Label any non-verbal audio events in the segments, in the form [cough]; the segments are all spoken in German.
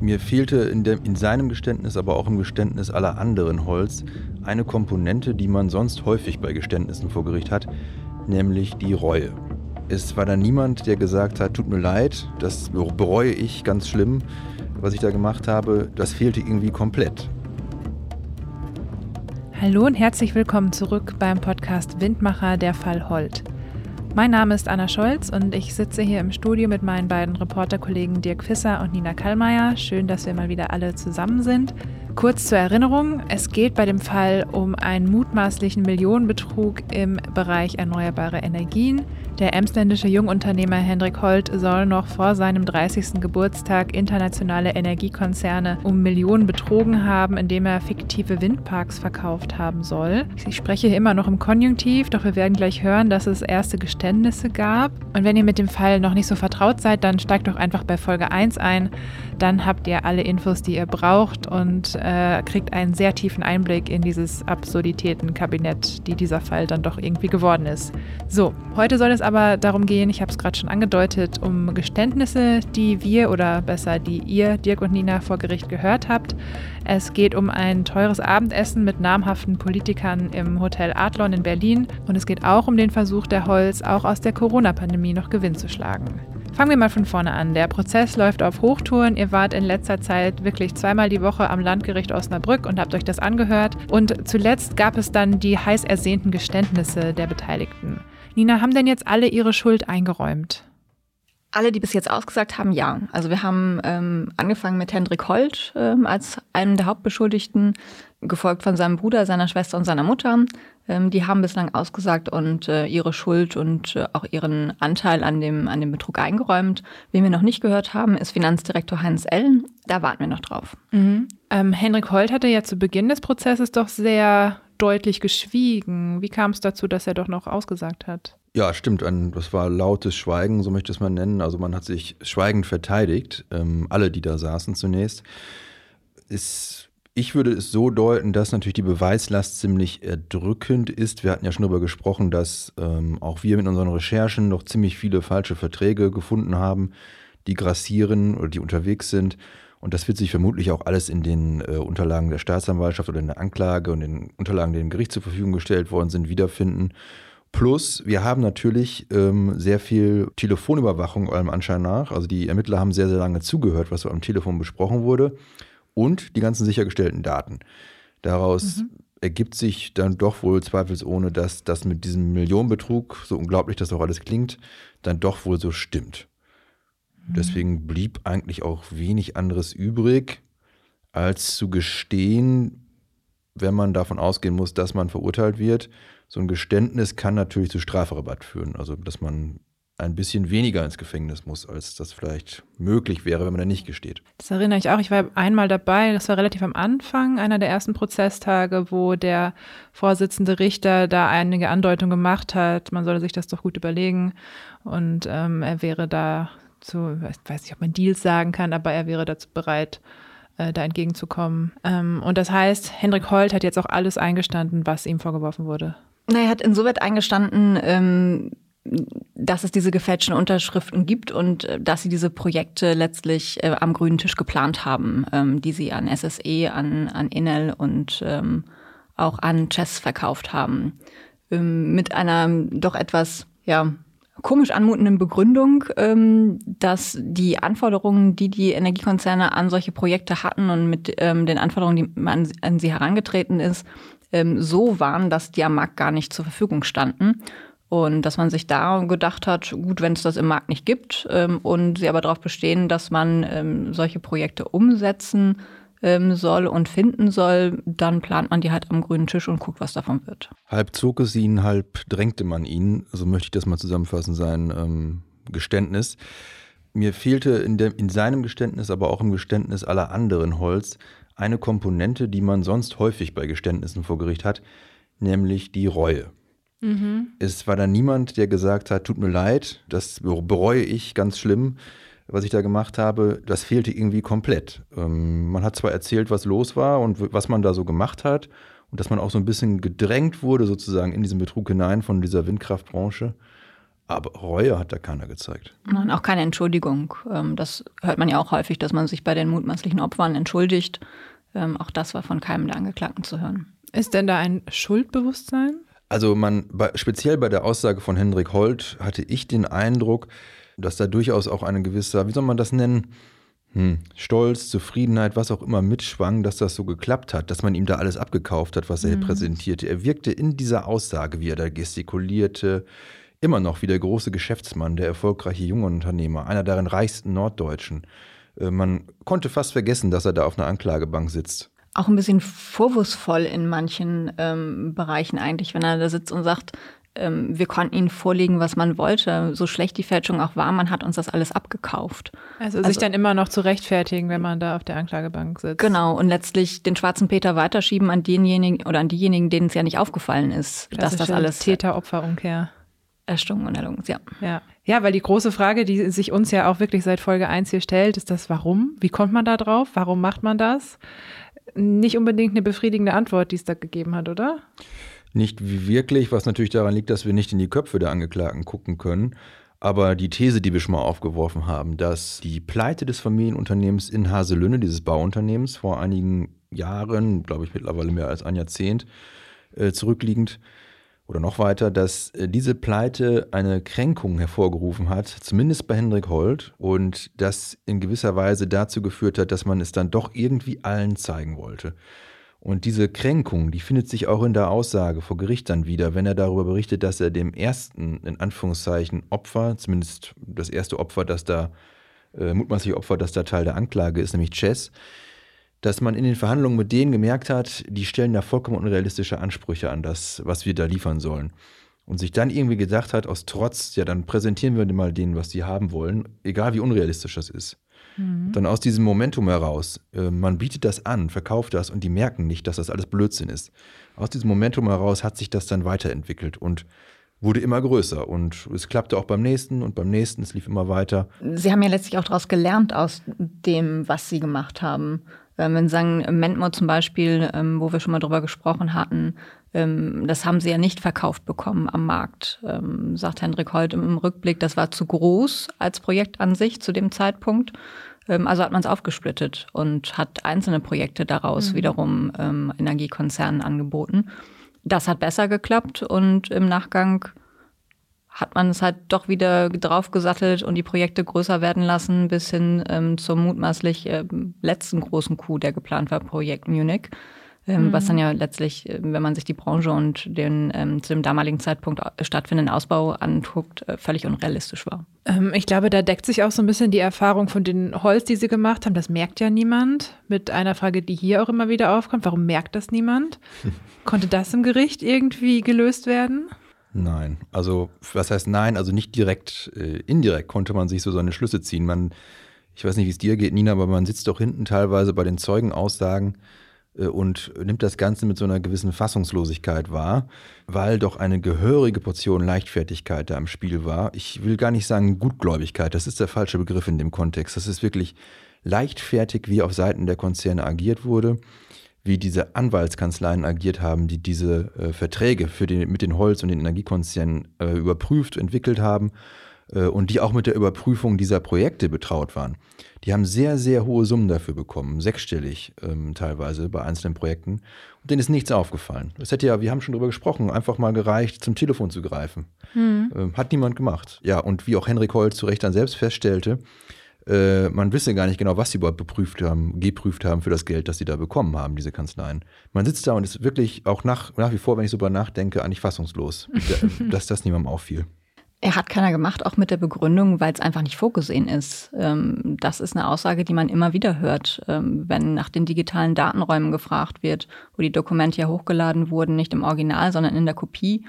Mir fehlte in, dem, in, seinem Geständnis, aber auch im Geständnis aller anderen Holz, eine Komponente, die man sonst häufig bei Geständnissen vor Gericht hat, nämlich die Reue. Es war da niemand, der gesagt hat, tut mir leid, das bereue ich ganz schlimm, was ich da gemacht habe. Das fehlte irgendwie komplett. Hallo und herzlich willkommen zurück beim Podcast Windmacher der Fall Holt. Mein Name ist Anna Scholz und ich sitze hier im Studio mit meinen beiden Reporterkollegen Dirk Fisser und Nina Kallmeier. Schön, dass wir mal wieder alle zusammen sind. Kurz zur Erinnerung, es geht bei dem Fall um einen mutmaßlichen Millionenbetrug im Bereich erneuerbare Energien. Der emsländische Jungunternehmer Hendrik Holt soll noch vor seinem 30. Geburtstag internationale Energiekonzerne um Millionen betrogen haben, indem er fiktive Windparks verkauft haben soll. Ich spreche hier immer noch im Konjunktiv, doch wir werden gleich hören, dass es erste Geständnisse gab. Und wenn ihr mit dem Fall noch nicht so vertraut seid, dann steigt doch einfach bei Folge 1 ein. Dann habt ihr alle Infos, die ihr braucht und äh, kriegt einen sehr tiefen Einblick in dieses Absurditätenkabinett, die dieser Fall dann doch irgendwie geworden ist. So, heute soll es aber darum gehen, ich habe es gerade schon angedeutet, um Geständnisse, die wir oder besser die ihr, Dirk und Nina, vor Gericht gehört habt. Es geht um ein teures Abendessen mit namhaften Politikern im Hotel Adlon in Berlin und es geht auch um den Versuch der Holz, auch aus der Corona-Pandemie noch Gewinn zu schlagen. Fangen wir mal von vorne an. Der Prozess läuft auf Hochtouren. Ihr wart in letzter Zeit wirklich zweimal die Woche am Landgericht Osnabrück und habt euch das angehört. Und zuletzt gab es dann die heiß ersehnten Geständnisse der Beteiligten. Nina, haben denn jetzt alle ihre Schuld eingeräumt? Alle, die bis jetzt ausgesagt haben, ja. Also wir haben ähm, angefangen mit Hendrik Holt ähm, als einem der Hauptbeschuldigten, gefolgt von seinem Bruder, seiner Schwester und seiner Mutter. Ähm, die haben bislang ausgesagt und äh, ihre Schuld und äh, auch ihren Anteil an dem, an dem Betrug eingeräumt. Wen wir noch nicht gehört haben, ist Finanzdirektor Heinz Ellen. Da warten wir noch drauf. Mhm. Ähm, Henrik Holt hatte ja zu Beginn des Prozesses doch sehr deutlich geschwiegen. Wie kam es dazu, dass er doch noch ausgesagt hat? Ja, stimmt. Ein, das war lautes Schweigen, so möchte ich es mal nennen. Also man hat sich schweigend verteidigt, ähm, alle, die da saßen zunächst. Ist, ich würde es so deuten, dass natürlich die Beweislast ziemlich erdrückend ist. Wir hatten ja schon darüber gesprochen, dass ähm, auch wir mit unseren Recherchen noch ziemlich viele falsche Verträge gefunden haben, die grassieren oder die unterwegs sind. Und das wird sich vermutlich auch alles in den äh, Unterlagen der Staatsanwaltschaft oder in der Anklage und den Unterlagen, die dem Gericht zur Verfügung gestellt worden sind, wiederfinden. Plus, wir haben natürlich ähm, sehr viel Telefonüberwachung allem Anschein nach. Also die Ermittler haben sehr, sehr lange zugehört, was so am Telefon besprochen wurde. Und die ganzen sichergestellten Daten. Daraus mhm. ergibt sich dann doch wohl zweifelsohne, dass das mit diesem Millionenbetrug, so unglaublich das auch alles klingt, dann doch wohl so stimmt. Deswegen blieb eigentlich auch wenig anderes übrig, als zu gestehen, wenn man davon ausgehen muss, dass man verurteilt wird. So ein Geständnis kann natürlich zu Strafrabatt führen. Also, dass man ein bisschen weniger ins Gefängnis muss, als das vielleicht möglich wäre, wenn man da nicht gesteht. Das erinnere ich auch. Ich war einmal dabei, das war relativ am Anfang, einer der ersten Prozesstage, wo der Vorsitzende Richter da einige Andeutungen gemacht hat, man solle sich das doch gut überlegen und ähm, er wäre da zu, ich weiß nicht, ob man Deals sagen kann, aber er wäre dazu bereit, äh, da entgegenzukommen. Ähm, und das heißt, Hendrik Holt hat jetzt auch alles eingestanden, was ihm vorgeworfen wurde. Na, er hat insoweit eingestanden, ähm, dass es diese gefälschten Unterschriften gibt und äh, dass sie diese Projekte letztlich äh, am grünen Tisch geplant haben, ähm, die sie an SSE, an, an Enel und ähm, auch an Chess verkauft haben. Ähm, mit einer doch etwas, ja, komisch anmutenden Begründung, ähm, dass die Anforderungen, die die Energiekonzerne an solche Projekte hatten und mit ähm, den Anforderungen, die man an sie herangetreten ist, ähm, so waren, dass die am Markt gar nicht zur Verfügung standen. Und dass man sich da gedacht hat, gut, wenn es das im Markt nicht gibt und sie aber darauf bestehen, dass man solche Projekte umsetzen ähm, soll und finden soll, dann plant man die halt am grünen Tisch und guckt, was davon wird. Halb zog es ihn, halb drängte man ihn, so möchte ich das mal zusammenfassen, sein ähm, Geständnis. Mir fehlte in, dem, in seinem Geständnis, aber auch im Geständnis aller anderen Holz eine Komponente, die man sonst häufig bei Geständnissen vor Gericht hat, nämlich die Reue. Mhm. Es war da niemand, der gesagt hat, tut mir leid, das bereue ich ganz schlimm, was ich da gemacht habe, das fehlte irgendwie komplett. Ähm, man hat zwar erzählt, was los war und was man da so gemacht hat und dass man auch so ein bisschen gedrängt wurde sozusagen in diesen Betrug hinein von dieser Windkraftbranche, Aber Reue hat da keiner gezeigt. Und auch keine Entschuldigung. Ähm, das hört man ja auch häufig, dass man sich bei den mutmaßlichen Opfern entschuldigt. Ähm, auch das war von keinem der Angeklagten zu hören. Ist denn da ein Schuldbewusstsein? Also man, speziell bei der Aussage von Hendrik Holt hatte ich den Eindruck, dass da durchaus auch eine gewisse, wie soll man das nennen, hm, Stolz, Zufriedenheit, was auch immer mitschwang, dass das so geklappt hat, dass man ihm da alles abgekauft hat, was er mhm. präsentierte. Er wirkte in dieser Aussage, wie er da gestikulierte, immer noch wie der große Geschäftsmann, der erfolgreiche junge Unternehmer, einer der reichsten Norddeutschen. Äh, man konnte fast vergessen, dass er da auf einer Anklagebank sitzt. Auch ein bisschen vorwurfsvoll in manchen ähm, Bereichen eigentlich, wenn er da sitzt und sagt, ähm, wir konnten ihnen vorlegen, was man wollte. So schlecht die Fälschung auch war, man hat uns das alles abgekauft. Also, also sich dann immer noch zu rechtfertigen, wenn man da auf der Anklagebank sitzt. Genau, und letztlich den schwarzen Peter weiterschieben an denjenigen oder an diejenigen, denen es ja nicht aufgefallen ist, dass das alles. Täter-Opfer-Umkehr. Erstunken und Erlungens, ja. ja. Ja, weil die große Frage, die sich uns ja auch wirklich seit Folge 1 hier stellt, ist das Warum? Wie kommt man da drauf? Warum macht man das? Nicht unbedingt eine befriedigende Antwort, die es da gegeben hat, oder? Nicht wirklich, was natürlich daran liegt, dass wir nicht in die Köpfe der Angeklagten gucken können. Aber die These, die wir schon mal aufgeworfen haben, dass die Pleite des Familienunternehmens in Haselünne, dieses Bauunternehmens, vor einigen Jahren, glaube ich mittlerweile mehr als ein Jahrzehnt äh, zurückliegend, oder noch weiter, dass äh, diese Pleite eine Kränkung hervorgerufen hat, zumindest bei Hendrik Holt, und das in gewisser Weise dazu geführt hat, dass man es dann doch irgendwie allen zeigen wollte. Und diese Kränkung, die findet sich auch in der Aussage vor Gericht dann wieder, wenn er darüber berichtet, dass er dem ersten, in Anführungszeichen, Opfer, zumindest das erste Opfer, das da, äh, mutmaßliche Opfer, das da Teil der Anklage ist, nämlich Chess, dass man in den Verhandlungen mit denen gemerkt hat, die stellen da vollkommen unrealistische Ansprüche an das, was wir da liefern sollen. Und sich dann irgendwie gedacht hat, aus Trotz, ja, dann präsentieren wir mal denen, was sie haben wollen, egal wie unrealistisch das ist. Mhm. Dann aus diesem Momentum heraus, äh, man bietet das an, verkauft das und die merken nicht, dass das alles Blödsinn ist. Aus diesem Momentum heraus hat sich das dann weiterentwickelt und wurde immer größer und es klappte auch beim nächsten und beim nächsten, es lief immer weiter. Sie haben ja letztlich auch daraus gelernt aus dem, was Sie gemacht haben. Ähm, wenn Sie sagen, Mentmo zum Beispiel, ähm, wo wir schon mal drüber gesprochen hatten, das haben Sie ja nicht verkauft bekommen am Markt, sagt Hendrik Holt im Rückblick. Das war zu groß als Projekt an sich zu dem Zeitpunkt. Also hat man es aufgesplittet und hat einzelne Projekte daraus mhm. wiederum Energiekonzernen angeboten. Das hat besser geklappt und im Nachgang hat man es halt doch wieder draufgesattelt und die Projekte größer werden lassen, bis hin ähm, zum mutmaßlich äh, letzten großen Coup, der geplant war, Projekt Munich. Ähm, mhm. Was dann ja letztlich, äh, wenn man sich die Branche und den ähm, zu dem damaligen Zeitpunkt stattfindenden Ausbau anguckt, äh, völlig unrealistisch war. Ähm, ich glaube, da deckt sich auch so ein bisschen die Erfahrung von den Holz, die sie gemacht haben. Das merkt ja niemand. Mit einer Frage, die hier auch immer wieder aufkommt. Warum merkt das niemand? [laughs] Konnte das im Gericht irgendwie gelöst werden? Nein, also was heißt nein? Also nicht direkt, äh, indirekt konnte man sich so seine Schlüsse ziehen. Man, ich weiß nicht, wie es dir geht, Nina, aber man sitzt doch hinten teilweise bei den Zeugenaussagen äh, und nimmt das Ganze mit so einer gewissen Fassungslosigkeit wahr, weil doch eine gehörige Portion Leichtfertigkeit da im Spiel war. Ich will gar nicht sagen Gutgläubigkeit, das ist der falsche Begriff in dem Kontext. Das ist wirklich leichtfertig, wie auf Seiten der Konzerne agiert wurde wie diese Anwaltskanzleien agiert haben, die diese äh, Verträge für den, mit den Holz- und den Energiekonzernen äh, überprüft, entwickelt haben äh, und die auch mit der Überprüfung dieser Projekte betraut waren. Die haben sehr, sehr hohe Summen dafür bekommen, sechsstellig ähm, teilweise bei einzelnen Projekten. Und denen ist nichts aufgefallen. Es hätte ja, wir haben schon darüber gesprochen, einfach mal gereicht, zum Telefon zu greifen. Hm. Ähm, hat niemand gemacht. Ja, und wie auch Henrik Holz zu Recht dann selbst feststellte, äh, man wisse gar nicht genau, was sie überhaupt beprüft haben, geprüft haben für das Geld, das sie da bekommen haben, diese Kanzleien. Man sitzt da und ist wirklich auch nach, nach wie vor, wenn ich so darüber nachdenke, eigentlich fassungslos, [laughs] dass das niemandem auffiel. Er hat keiner gemacht, auch mit der Begründung, weil es einfach nicht vorgesehen ist. Ähm, das ist eine Aussage, die man immer wieder hört, ähm, wenn nach den digitalen Datenräumen gefragt wird, wo die Dokumente ja hochgeladen wurden, nicht im Original, sondern in der Kopie.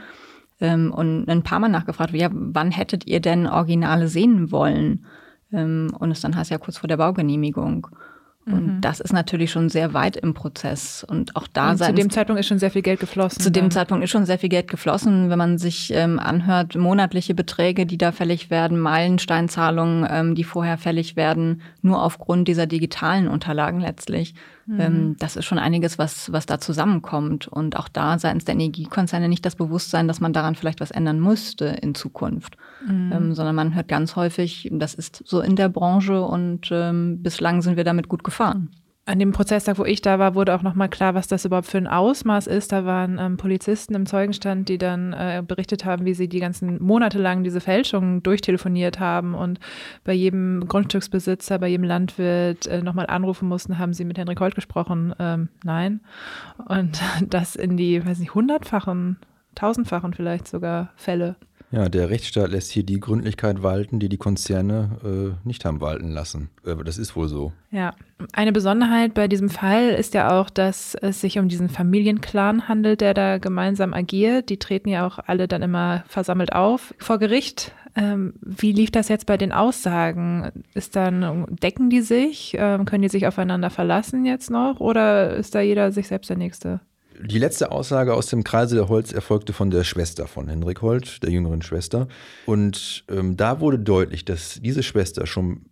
Ähm, und ein paar Mal nachgefragt, ja, wann hättet ihr denn Originale sehen wollen? Und es dann heißt ja kurz vor der Baugenehmigung. Und mhm. das ist natürlich schon sehr weit im Prozess. Und auch da und Zu dem Zeitpunkt ist schon sehr viel Geld geflossen. Zu dann. dem Zeitpunkt ist schon sehr viel Geld geflossen. Wenn man sich ähm, anhört, monatliche Beträge, die da fällig werden, Meilensteinzahlungen, ähm, die vorher fällig werden, nur aufgrund dieser digitalen Unterlagen letztlich. Mhm. Ähm, das ist schon einiges, was, was da zusammenkommt. Und auch da seitens der Energiekonzerne nicht das Bewusstsein, dass man daran vielleicht was ändern müsste in Zukunft. Mhm. Ähm, sondern man hört ganz häufig, das ist so in der Branche und ähm, bislang sind wir damit gut gefahren. An dem Prozesstag, wo ich da war, wurde auch nochmal klar, was das überhaupt für ein Ausmaß ist. Da waren ähm, Polizisten im Zeugenstand, die dann äh, berichtet haben, wie sie die ganzen Monate lang diese Fälschungen durchtelefoniert haben und bei jedem Grundstücksbesitzer, bei jedem Landwirt äh, nochmal anrufen mussten, haben sie mit Henrik Holt gesprochen. Ähm, nein. Und [laughs] das in die, weiß nicht, hundertfachen, tausendfachen vielleicht sogar Fälle. Ja, der Rechtsstaat lässt hier die Gründlichkeit walten, die die Konzerne äh, nicht haben walten lassen. Äh, das ist wohl so. Ja, eine Besonderheit bei diesem Fall ist ja auch, dass es sich um diesen Familienclan handelt, der da gemeinsam agiert. Die treten ja auch alle dann immer versammelt auf vor Gericht. Ähm, wie lief das jetzt bei den Aussagen? Ist dann, decken die sich? Ähm, können die sich aufeinander verlassen jetzt noch? Oder ist da jeder sich selbst der Nächste? Die letzte Aussage aus dem Kreise der Holz erfolgte von der Schwester von Henrik Holt, der jüngeren Schwester. Und ähm, da wurde deutlich, dass diese Schwester schon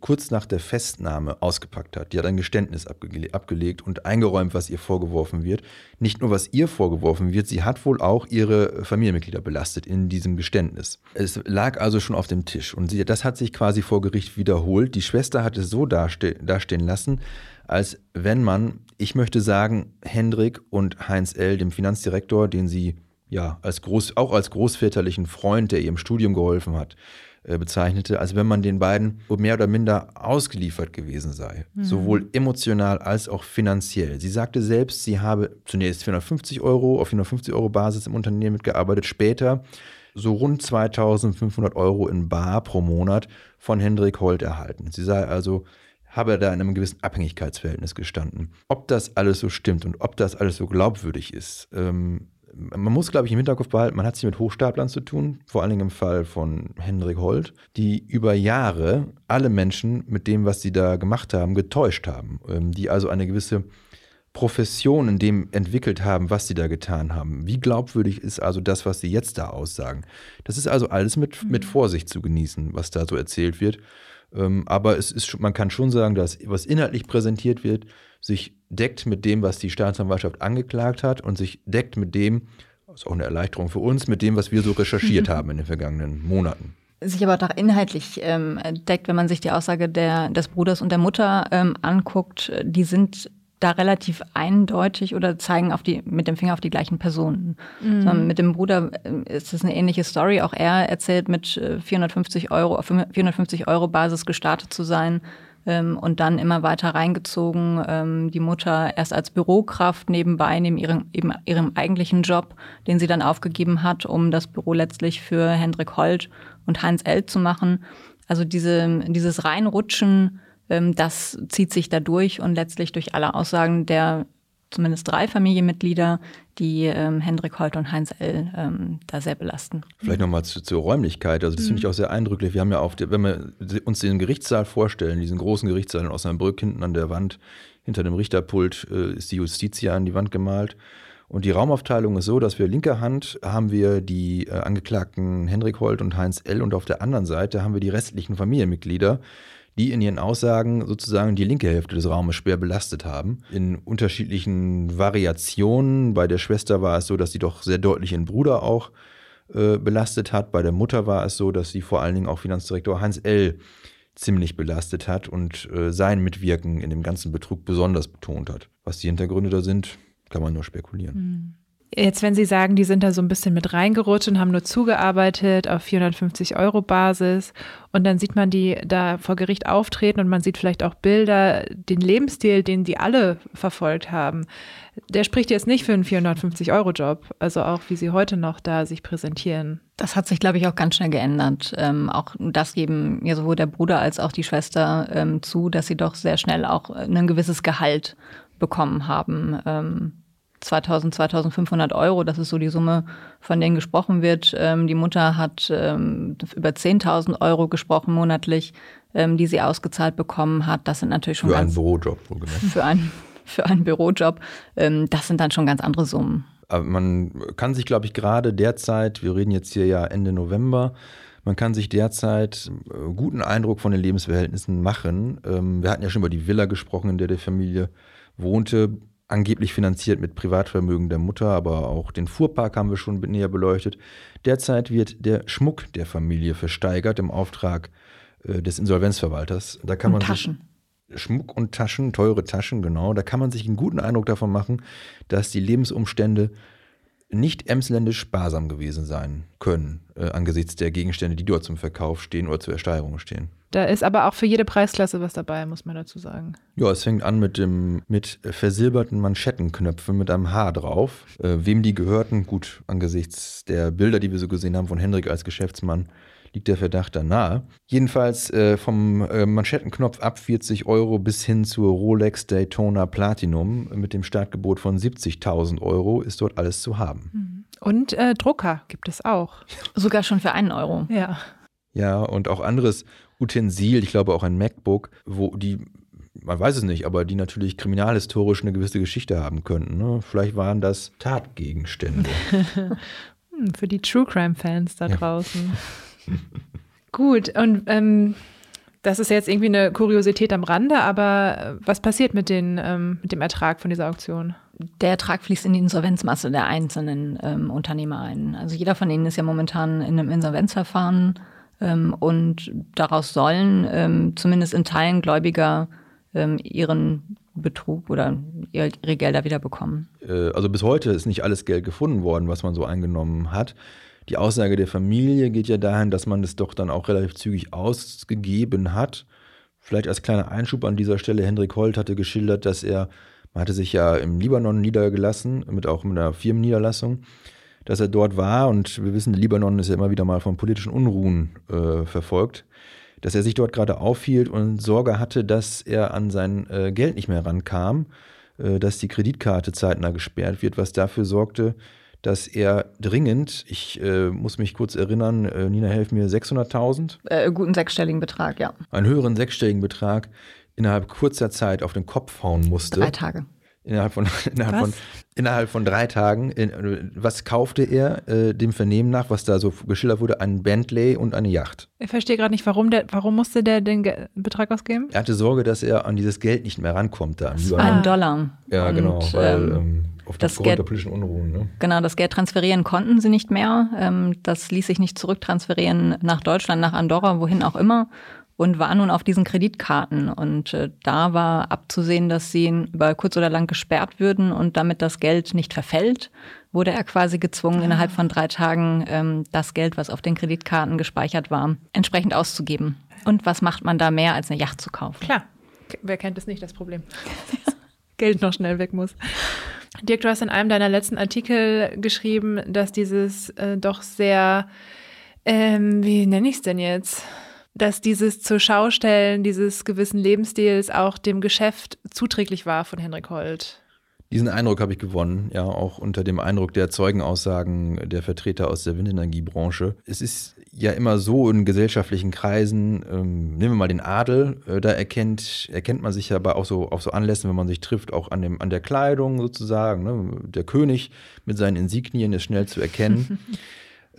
kurz nach der Festnahme ausgepackt hat. Die hat ein Geständnis abge abgelegt und eingeräumt, was ihr vorgeworfen wird. Nicht nur, was ihr vorgeworfen wird, sie hat wohl auch ihre Familienmitglieder belastet in diesem Geständnis. Es lag also schon auf dem Tisch und sie, das hat sich quasi vor Gericht wiederholt. Die Schwester hat es so daste dastehen lassen, als wenn man, ich möchte sagen, Hendrik und Heinz L., dem Finanzdirektor, den sie ja als groß, auch als großväterlichen Freund, der ihr im Studium geholfen hat, äh, bezeichnete, als wenn man den beiden mehr oder minder ausgeliefert gewesen sei, mhm. sowohl emotional als auch finanziell. Sie sagte selbst, sie habe zunächst 450 Euro auf 450 Euro Basis im Unternehmen mitgearbeitet, später so rund 2500 Euro in Bar pro Monat von Hendrik Holt erhalten. Sie sei also habe da in einem gewissen Abhängigkeitsverhältnis gestanden. Ob das alles so stimmt und ob das alles so glaubwürdig ist, ähm, man muss, glaube ich, im Hinterkopf behalten, man hat es hier mit Hochstaplern zu tun, vor allen Dingen im Fall von Hendrik Holt, die über Jahre alle Menschen mit dem, was sie da gemacht haben, getäuscht haben, ähm, die also eine gewisse Profession in dem entwickelt haben, was sie da getan haben. Wie glaubwürdig ist also das, was sie jetzt da aussagen? Das ist also alles mit, mit mhm. Vorsicht zu genießen, was da so erzählt wird. Ähm, aber es ist, man kann schon sagen, dass was inhaltlich präsentiert wird, sich deckt mit dem, was die Staatsanwaltschaft angeklagt hat und sich deckt mit dem, das ist auch eine Erleichterung für uns, mit dem, was wir so recherchiert [laughs] haben in den vergangenen Monaten. Sich aber auch inhaltlich ähm, deckt, wenn man sich die Aussage der, des Bruders und der Mutter ähm, anguckt, die sind da relativ eindeutig oder zeigen auf die, mit dem Finger auf die gleichen Personen. Mhm. So, mit dem Bruder äh, ist es eine ähnliche Story. Auch er erzählt mit 450 äh, Euro, auf 450 Euro Basis gestartet zu sein ähm, und dann immer weiter reingezogen. Ähm, die Mutter erst als Bürokraft nebenbei, neben ihrem, eben ihrem eigentlichen Job, den sie dann aufgegeben hat, um das Büro letztlich für Hendrik Holt und Heinz L. zu machen. Also diese, dieses Reinrutschen, das zieht sich da durch und letztlich durch alle Aussagen der zumindest drei Familienmitglieder, die ähm, Hendrik Holt und Heinz L. Ähm, da sehr belasten. Vielleicht nochmal zu, zur Räumlichkeit. Also das mhm. finde ich auch sehr eindrücklich. Wir haben ja auf, der, wenn wir uns den Gerichtssaal vorstellen, diesen großen Gerichtssaal in Osnabrück, hinten an der Wand, hinter dem Richterpult äh, ist die Justitia an die Wand gemalt. Und die Raumaufteilung ist so, dass wir linker Hand haben wir die äh, Angeklagten Hendrik Holt und Heinz L. und auf der anderen Seite haben wir die restlichen Familienmitglieder, die in ihren Aussagen sozusagen die linke Hälfte des Raumes schwer belastet haben. In unterschiedlichen Variationen. Bei der Schwester war es so, dass sie doch sehr deutlich ihren Bruder auch äh, belastet hat. Bei der Mutter war es so, dass sie vor allen Dingen auch Finanzdirektor Hans L. ziemlich belastet hat und äh, sein Mitwirken in dem ganzen Betrug besonders betont hat. Was die Hintergründe da sind, kann man nur spekulieren. Mhm. Jetzt, wenn Sie sagen, die sind da so ein bisschen mit reingerutscht und haben nur zugearbeitet auf 450 Euro Basis und dann sieht man die da vor Gericht auftreten und man sieht vielleicht auch Bilder, den Lebensstil, den die alle verfolgt haben. Der spricht jetzt nicht für einen 450 Euro Job, also auch wie Sie heute noch da sich präsentieren. Das hat sich, glaube ich, auch ganz schnell geändert. Ähm, auch das geben ja sowohl der Bruder als auch die Schwester ähm, zu, dass sie doch sehr schnell auch ein gewisses Gehalt bekommen haben. Ähm, 2000, 2500 Euro. Das ist so die Summe, von denen gesprochen wird. Ähm, die Mutter hat ähm, über 10.000 Euro gesprochen monatlich, ähm, die sie ausgezahlt bekommen hat. Das sind natürlich schon für ganz, einen Bürojob. Für einen für einen Bürojob. Ähm, das sind dann schon ganz andere Summen. Aber man kann sich, glaube ich, gerade derzeit, wir reden jetzt hier ja Ende November, man kann sich derzeit äh, guten Eindruck von den Lebensverhältnissen machen. Ähm, wir hatten ja schon über die Villa gesprochen, in der die Familie wohnte, angeblich finanziert mit Privatvermögen der Mutter, aber auch den Fuhrpark haben wir schon näher beleuchtet. Derzeit wird der Schmuck der Familie versteigert im Auftrag äh, des Insolvenzverwalters. Da kann und man Taschen. Schmuck und Taschen, teure Taschen, genau. Da kann man sich einen guten Eindruck davon machen, dass die Lebensumstände nicht emsländisch sparsam gewesen sein können, äh, angesichts der Gegenstände, die dort zum Verkauf stehen oder zur Ersteigerung stehen. Da ist aber auch für jede Preisklasse was dabei, muss man dazu sagen. Ja, es fängt an mit dem mit versilberten Manschettenknöpfen mit einem Haar drauf. Äh, wem die gehörten, gut, angesichts der Bilder, die wir so gesehen haben von Hendrik als Geschäftsmann, liegt der Verdacht da nahe. Jedenfalls äh, vom äh, Manschettenknopf ab 40 Euro bis hin zur Rolex Daytona Platinum mit dem Startgebot von 70.000 Euro ist dort alles zu haben. Und äh, Drucker gibt es auch. Sogar schon für einen Euro. Ja. Ja, und auch anderes Utensil, ich glaube auch ein MacBook, wo die, man weiß es nicht, aber die natürlich kriminalhistorisch eine gewisse Geschichte haben könnten. Ne? Vielleicht waren das Tatgegenstände. [laughs] Hm, für die True Crime-Fans da Ja. draußen. [laughs] Gut, und ähm, das ist jetzt irgendwie eine Kuriosität am Rande, aber äh, was passiert mit, den, ähm, mit dem Ertrag von dieser Auktion? Der Ertrag fließt in die Insolvenzmasse der einzelnen ähm, Unternehmer ein. Also jeder von ihnen ist ja momentan in einem Insolvenzverfahren und daraus sollen ähm, zumindest in Teilen Gläubiger ähm, ihren Betrug oder ihr- ihre Gelder wieder bekommen. Äh, also bis heute ist nicht alles Geld gefunden worden, was man so eingenommen hat. Die Aussage der Familie geht ja dahin, dass man es doch dann auch relativ zügig ausgegeben hat. Vielleicht als kleiner Einschub an dieser Stelle, Hendrik Holt hatte geschildert, dass er, man hatte sich ja im Libanon niedergelassen, mit auch mit einer Firmenniederlassung, dass er dort war und wir wissen, Libanon ist ja immer wieder mal von politischen Unruhen äh, verfolgt, dass er sich dort gerade aufhielt und Sorge hatte, dass er an sein äh, Geld nicht mehr rankam, äh, dass die Kreditkarte zeitnah gesperrt wird, was dafür sorgte, dass er dringend, ich äh, muss mich kurz erinnern, äh, Nina, helf mir, 600.000, Äh, guten sechsstelligen Betrag, ja. einen höheren sechsstelligen Betrag innerhalb kurzer Zeit auf den Kopf hauen musste. Drei Tage. Innerhalb von, [laughs] innerhalb von, innerhalb von drei Tagen. In, was kaufte er äh, dem Vernehmen nach, was da so geschildert wurde? Ein Bentley und eine Yacht. Ich verstehe gerade nicht, warum, der, warum musste der den Ge Betrag ausgeben? Er hatte Sorge, dass er an dieses Geld nicht mehr rankommt da. Das war ein Dollar. Ja, Und, genau, weil ähm, ähm, auf das aufgrund Geld- der politischen Unruhen. Ne? Genau, das Geld transferieren konnten sie nicht mehr. Ähm, das ließ sich nicht zurücktransferieren nach Deutschland, nach Andorra, wohin auch immer. Und war nun auf diesen Kreditkarten. Und äh, da war abzusehen, dass sie über kurz oder lang gesperrt würden und damit das Geld nicht verfällt, wurde er quasi gezwungen, innerhalb von drei Tagen ähm, das Geld, was auf den Kreditkarten gespeichert war, entsprechend auszugeben. Und was macht man da mehr, als eine Yacht zu kaufen? Klar, wer kennt es nicht, das Problem. [laughs] Geld noch schnell weg muss. Dirk, du hast in einem deiner letzten Artikel geschrieben, dass dieses äh, doch sehr, ähm, wie nenne ich es denn jetzt? Dass dieses zur Schaustellen dieses gewissen Lebensstils auch dem Geschäft zuträglich war von Henrik Holt. Diesen Eindruck habe ich gewonnen, ja, auch unter dem Eindruck der Zeugenaussagen der Vertreter aus der Windenergiebranche. Es ist ja immer so in gesellschaftlichen Kreisen, ähm, nehmen wir mal den Adel, äh, da erkennt, erkennt man sich ja bei auch so, auf so Anlässen, wenn man sich trifft, auch an, dem, an der Kleidung sozusagen. Ne? Der König mit seinen Insignien ist schnell zu erkennen. [laughs]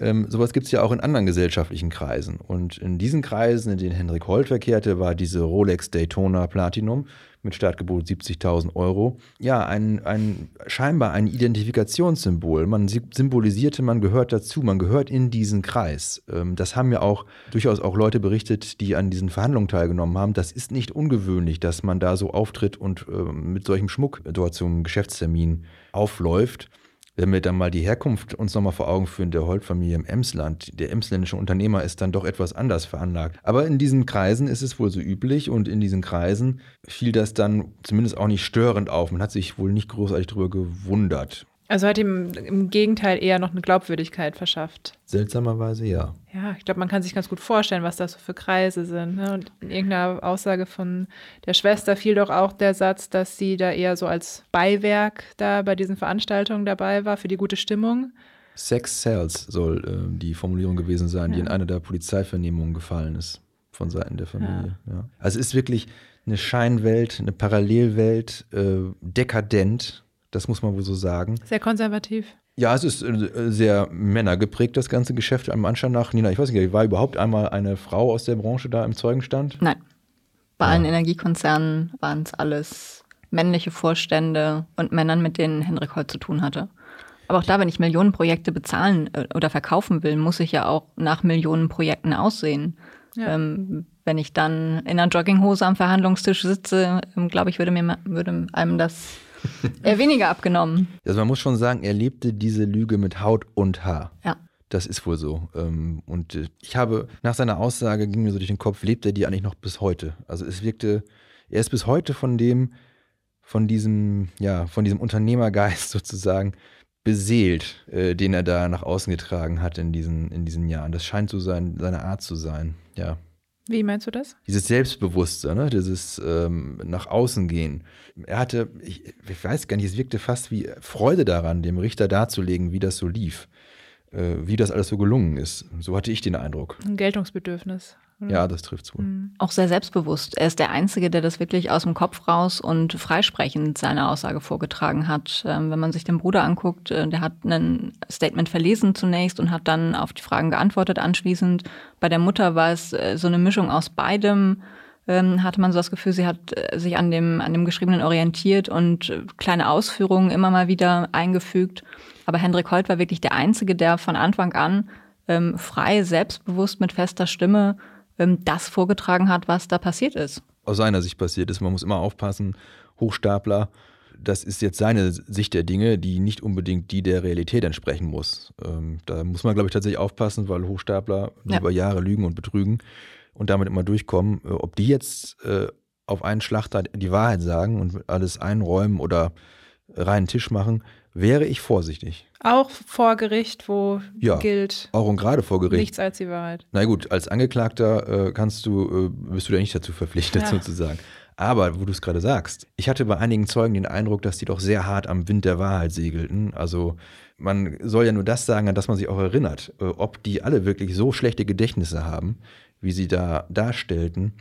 Ähm, sowas gibt es ja auch in anderen gesellschaftlichen Kreisen. Und in diesen Kreisen, in denen Henrik Holt verkehrte, war diese Rolex Daytona Platinum mit Startgebot 70.000 Euro, ja, ein, ein, scheinbar ein Identifikationssymbol. Man sy- symbolisierte, man gehört dazu, man gehört in diesen Kreis. Ähm, das haben ja auch durchaus auch Leute berichtet, die an diesen Verhandlungen teilgenommen haben. Das ist nicht ungewöhnlich, dass man da so auftritt und ähm, mit solchem Schmuck dort zum Geschäftstermin aufläuft. Wenn wir dann mal die Herkunft uns nochmal vor Augen führen, der Holt-Familie im Emsland, der emsländische Unternehmer ist dann doch etwas anders veranlagt. Aber in diesen Kreisen ist es wohl so üblich und in diesen Kreisen fiel das dann zumindest auch nicht störend auf. Man hat sich wohl nicht großartig darüber gewundert. Also hat ihm im Gegenteil eher noch eine Glaubwürdigkeit verschafft. Seltsamerweise ja. Ja, ich glaube, man kann sich ganz gut vorstellen, was das so für Kreise sind. Ne? Und in irgendeiner Aussage von der Schwester fiel doch auch der Satz, dass sie da eher so als Beiwerk da bei diesen Veranstaltungen dabei war für die gute Stimmung. Sex Cells soll äh, die Formulierung gewesen sein, die in einer der Polizeivernehmungen gefallen ist von Seiten der Familie. Ja. Also es ist wirklich eine Scheinwelt, eine Parallelwelt, äh, dekadent, das muss man wohl so sagen. Sehr konservativ. Ja, es ist äh, sehr männergeprägt, das ganze Geschäft am Anschein nach. Nina, ich weiß nicht, war überhaupt einmal eine Frau aus der Branche da im Zeugenstand? Nein. Bei allen Energiekonzernen waren es alles männliche Vorstände und Männern, mit denen Hendrik Holt zu tun hatte. Aber auch da, wenn ich Millionenprojekte bezahlen äh, oder verkaufen will, muss ich ja auch nach Millionenprojekten aussehen. Ja. Ähm, wenn ich dann in einer Jogginghose am Verhandlungstisch sitze, ähm, glaube ich, würde mir würde einem das eher [laughs] weniger abgenommen. Also man muss schon sagen, er lebte diese Lüge mit Haut und Haar. Ja. Das ist wohl so. Ähm, und äh, ich habe nach seiner Aussage ging mir so durch den Kopf, lebt er die eigentlich noch bis heute? Also es wirkte, er ist bis heute von dem, von diesem, ja, von diesem Unternehmergeist [laughs] sozusagen beseelt, äh, den er da nach außen getragen hat in diesen, in diesen Jahren. Das scheint so sein, seine Art zu sein, ja. Wie meinst du das? Dieses Selbstbewusste, ne? dieses ähm, nach außen gehen. Er hatte, ich, ich, weiß gar nicht, es wirkte fast wie Freude daran, dem Richter darzulegen, wie das so lief, äh, wie das alles so gelungen ist. So hatte ich den Eindruck. Ein Geltungsbedürfnis. Ja, das trifft zu. Mhm. Auch sehr selbstbewusst. Er ist der Einzige, der das wirklich aus dem Kopf raus und freisprechend seine Aussage vorgetragen hat. Ähm, wenn man sich den Bruder anguckt, äh, der hat ein Statement verlesen zunächst und hat dann auf die Fragen geantwortet anschließend. Bei der Mutter war es äh, so eine Mischung aus beidem. Ähm, hatte man so das Gefühl, sie hat äh, sich an dem, an dem Geschriebenen orientiert und kleine Ausführungen immer mal wieder eingefügt. Aber Hendrik Holt war wirklich der Einzige, der von Anfang an ähm, frei, selbstbewusst mit fester Stimme das vorgetragen hat, was da passiert ist. Aus seiner Sicht passiert ist. Man muss immer aufpassen, Hochstapler, das ist jetzt seine Sicht der Dinge, die nicht unbedingt die der Realität entsprechen muss. Ähm, da muss man, glaube ich, tatsächlich aufpassen, weil Hochstapler ja. über Jahre lügen und betrügen und damit immer durchkommen. Äh, ob die jetzt äh, auf einen Schlachter die Wahrheit sagen und alles einräumen oder reinen Tisch machen, wäre ich vorsichtig. Auch vor Gericht, wo ja, gilt. Auch und gerade vor Gericht. Nichts als die Wahrheit. Na gut, als Angeklagter äh, kannst du, äh, bist du da nicht dazu verpflichtet, ja. sozusagen. Aber wo du es gerade sagst, ich hatte bei einigen Zeugen den Eindruck, dass die doch sehr hart am Wind der Wahrheit segelten. Also man soll ja nur das sagen, an das man sich auch erinnert. Äh, ob die alle wirklich so schlechte Gedächtnisse haben, wie sie da darstellten,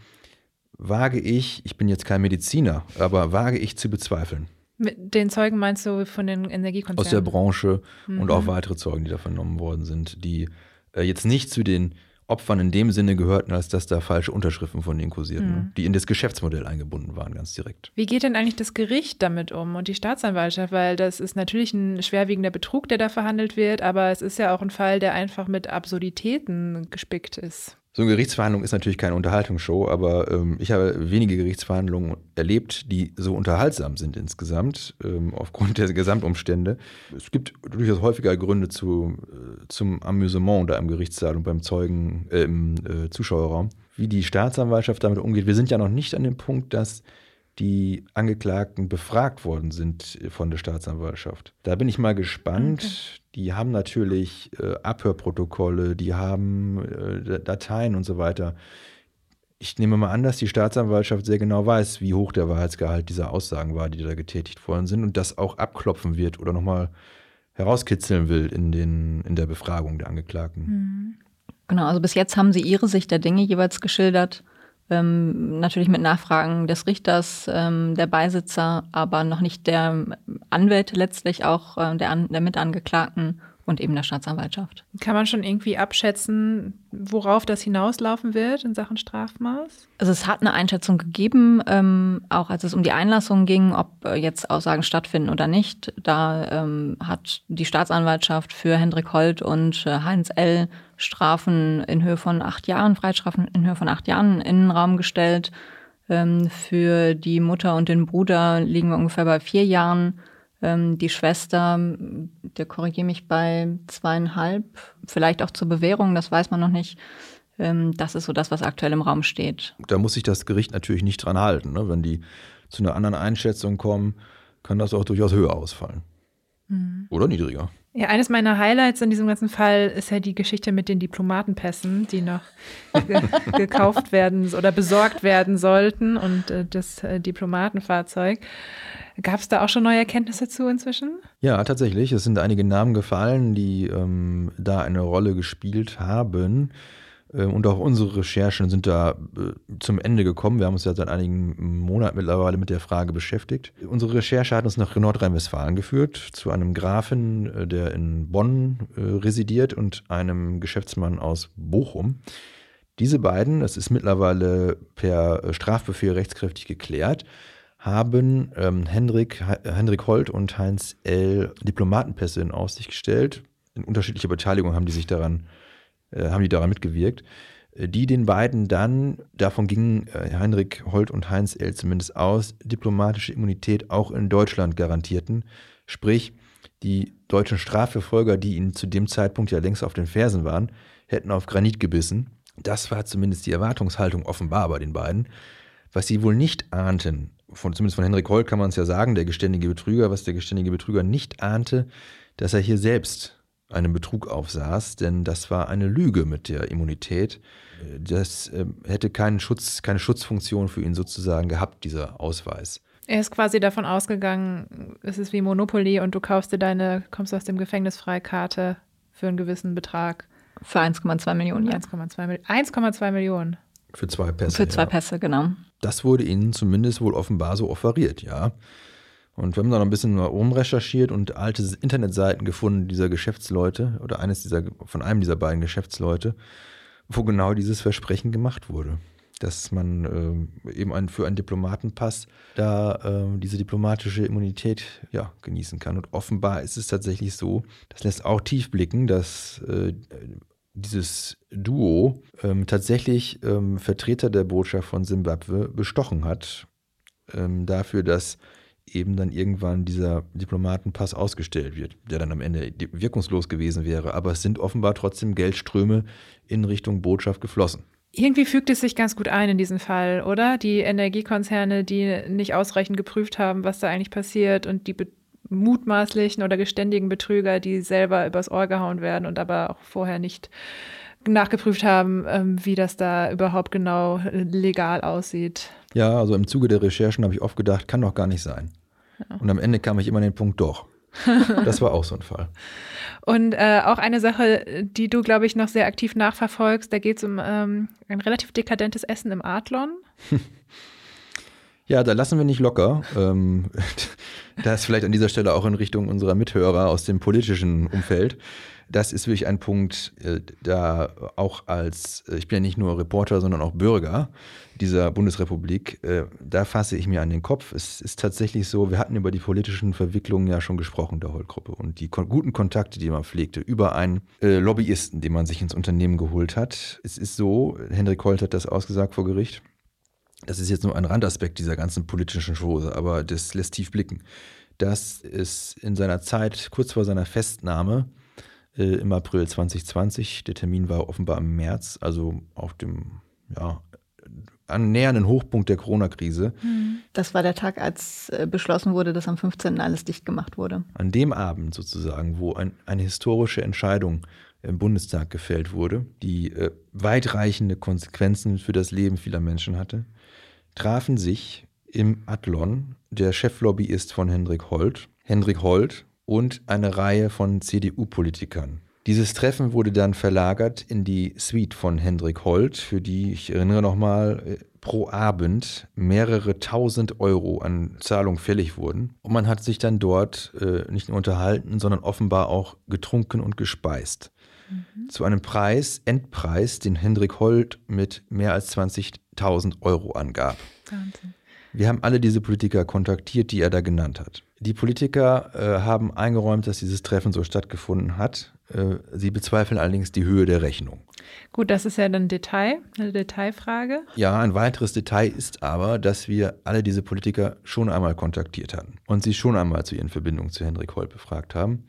wage ich, ich bin jetzt kein Mediziner, aber wage ich zu bezweifeln. Mit den Zeugen meinst du von den Energiekonzernen? Aus der Branche mhm. und auch weitere Zeugen, die da vernommen worden sind, die äh, jetzt nicht zu den Opfern in dem Sinne gehörten, als dass da falsche Unterschriften von denen kursierten, mhm. die in das Geschäftsmodell eingebunden waren, ganz direkt. Wie geht denn eigentlich das Gericht damit um und die Staatsanwaltschaft? Weil das ist natürlich ein schwerwiegender Betrug, der da verhandelt wird, aber es ist ja auch ein Fall, der einfach mit Absurditäten gespickt ist. So eine Gerichtsverhandlung ist natürlich keine Unterhaltungsshow, aber ähm, ich habe wenige Gerichtsverhandlungen erlebt, die so unterhaltsam sind insgesamt, ähm, aufgrund der Gesamtumstände. Es gibt durchaus häufiger Gründe zu, äh, zum Amüsement da im Gerichtssaal und beim Zeugen äh, im äh, Zuschauerraum. Wie die Staatsanwaltschaft damit umgeht, wir sind ja noch nicht an dem Punkt, dass die Angeklagten befragt worden sind von der Staatsanwaltschaft. Da bin ich mal gespannt. Okay. Die haben natürlich äh, Abhörprotokolle, die haben äh, Dateien und so weiter. Ich nehme mal an, dass die Staatsanwaltschaft sehr genau weiß, wie hoch der Wahrheitsgehalt dieser Aussagen war, die da getätigt worden sind und das auch abklopfen wird oder nochmal herauskitzeln will in, den, in der Befragung der Angeklagten. Mhm. Genau, also bis jetzt haben sie ihre Sicht der Dinge jeweils geschildert. Ähm, natürlich mit Nachfragen des Richters, ähm, der Beisitzer, aber noch nicht der Anwälte letztlich auch äh, der, An der Mitangeklagten und eben der Staatsanwaltschaft. Kann man schon irgendwie abschätzen, worauf das hinauslaufen wird in Sachen Strafmaß? Also es hat eine Einschätzung gegeben, ähm, auch als es um die Einlassung ging, ob äh, jetzt Aussagen stattfinden oder nicht. Da ähm, hat die Staatsanwaltschaft für Hendrik Holt und äh, Heinz L. Strafen in Höhe von acht Jahren, Freistrafen in Höhe von acht Jahren in den Raum gestellt. Ähm, für die Mutter und den Bruder liegen wir ungefähr bei vier Jahren. Ähm, die Schwester, der korrigiere mich bei zweieinhalb, vielleicht auch zur Bewährung, das weiß man noch nicht. Ähm, das ist so das, was aktuell im Raum steht. Da muss sich das Gericht natürlich nicht dran halten. Ne? Wenn die zu einer anderen Einschätzung kommen, kann das auch durchaus höher ausfallen. Mhm. Oder niedriger. Ja, eines meiner Highlights in diesem ganzen Fall ist ja die Geschichte mit den Diplomatenpässen, die noch ge [laughs] gekauft werden oder besorgt werden sollten und äh, das äh, Diplomatenfahrzeug. Gab es da auch schon neue Erkenntnisse zu inzwischen? Ja, tatsächlich. Es sind einige Namen gefallen, die ähm, da eine Rolle gespielt haben. Äh, und auch unsere Recherchen sind da äh, zum Ende gekommen. Wir haben uns ja seit einigen Monaten mittlerweile mit der Frage beschäftigt. Unsere Recherche hat uns nach Nordrhein-Westfalen geführt, zu einem Grafen, äh, der in Bonn residiert und einem Geschäftsmann aus Bochum. Diese beiden, das ist mittlerweile per Strafbefehl rechtskräftig geklärt, haben ähm, Hendrik, Hendrik Holt und Heinz L. Diplomatenpässe in Aussicht gestellt. In unterschiedlicher Beteiligung haben die sich daran, äh, haben die daran mitgewirkt, äh, die den beiden dann, davon gingen äh, Heinrich Holt und Heinz L. zumindest aus, diplomatische Immunität auch in Deutschland garantierten. Sprich, die deutschen Strafverfolger, die ihnen zu dem Zeitpunkt ja längst auf den Fersen waren, hätten auf Granit gebissen. Das war zumindest die Erwartungshaltung offenbar bei den beiden. Was sie wohl nicht ahnten, von, zumindest von Henrik Holl kann man es ja sagen, der geständige Betrüger, was der geständige Betrüger nicht ahnte, dass er hier selbst einen Betrug aufsaß, denn das war eine Lüge mit der Immunität. Das äh, hätte keinen Schutz, keine Schutzfunktion für ihn sozusagen gehabt, dieser Ausweis. Er ist quasi davon ausgegangen, es ist wie Monopoly und du kaufst dir deine, kommst aus dem Gefängnis Freikarte für einen gewissen Betrag. Für 1,2 Millionen, ja. 1,2 Millionen. Für zwei Pässe. Für zwei ja. Pässe, genau. Das wurde ihnen zumindest wohl offenbar so offeriert, ja. Und wir haben da noch ein bisschen rumrecherchiert und alte Internetseiten gefunden dieser Geschäftsleute oder eines dieser, von einem dieser beiden Geschäftsleute, wo genau dieses Versprechen gemacht wurde. Dass man äh, eben ein, für einen Diplomatenpass da äh, diese diplomatische Immunität ja, genießen kann. Und offenbar ist es tatsächlich so, das lässt auch tief blicken, dass äh, dieses Duo ähm, tatsächlich ähm, Vertreter der Botschaft von Simbabwe bestochen hat, ähm, dafür, dass eben dann irgendwann dieser Diplomatenpass ausgestellt wird, der dann am Ende wirkungslos gewesen wäre. Aber es sind offenbar trotzdem Geldströme in Richtung Botschaft geflossen. Irgendwie fügt es sich ganz gut ein in diesen Fall, oder? Die Energiekonzerne, die nicht ausreichend geprüft haben, was da eigentlich passiert und die mutmaßlichen oder geständigen Betrüger, die selber übers Ohr gehauen werden und aber auch vorher nicht nachgeprüft haben, ähm, wie das da überhaupt genau legal aussieht. Ja, also im Zuge der Recherchen habe ich oft gedacht, kann doch gar nicht sein. Ja. Und am Ende kam ich immer an den Punkt, doch. [laughs] das war auch so ein Fall. Und äh, auch eine Sache, die du, glaube ich, noch sehr aktiv nachverfolgst, da geht es um ähm, ein relativ dekadentes Essen im Adlon. [laughs] Ja, da lassen wir nicht locker. Ähm, [laughs] das vielleicht an dieser Stelle auch in Richtung unserer Mithörer aus dem politischen Umfeld. Das ist wirklich ein Punkt, äh, da auch als, äh, ich bin ja nicht nur Reporter, sondern auch Bürger dieser Bundesrepublik, äh, da fasse ich mir an den Kopf. Es ist tatsächlich so, wir hatten über die politischen Verwicklungen ja schon gesprochen der Holt-Gruppe und die guten Kontakte, die man pflegte, über einen Lobbyisten, den man sich ins Unternehmen geholt hat. Es ist so, Hendrik Holt hat das ausgesagt vor Gericht, das ist jetzt nur ein Randaspekt dieser ganzen politischen Chose, aber das lässt tief blicken, dass es in seiner Zeit, kurz vor seiner Festnahme, äh, im April 2020, der Termin war offenbar im März, also auf dem ja, annähernden Hochpunkt der Corona-Krise. Mhm. Das war der Tag, als äh, beschlossen wurde, dass am 15. alles dicht gemacht wurde. An dem Abend sozusagen, wo ein, eine historische Entscheidung im Bundestag gefällt wurde, die äh, weitreichende Konsequenzen für das Leben vieler Menschen hatte, trafen sich im Adlon der Cheflobbyist von Hendrik Holt, Hendrik Holt und eine Reihe von CDU-Politikern. Dieses Treffen wurde dann verlagert in die Suite von Hendrik Holt, für die, ich erinnere nochmal, äh, pro Abend mehrere tausend Euro an Zahlung fällig wurden. Und man hat sich dann dort äh, nicht nur unterhalten, sondern offenbar auch getrunken und gespeist. Mhm. Zu einem Preis, Endpreis, den Hendrik Holt mit mehr als 20.000 Euro angab. Wahnsinn. Wir haben alle diese Politiker kontaktiert, die er da genannt hat. Die Politiker äh, haben eingeräumt, dass dieses Treffen so stattgefunden hat. Äh, sie bezweifeln allerdings die Höhe der Rechnung. Gut, das ist ja dann Detail, eine Detailfrage. Ja, ein weiteres Detail ist aber, dass wir alle diese Politiker schon einmal kontaktiert hatten und sie schon einmal zu ihren Verbindungen zu Hendrik Holt befragt haben.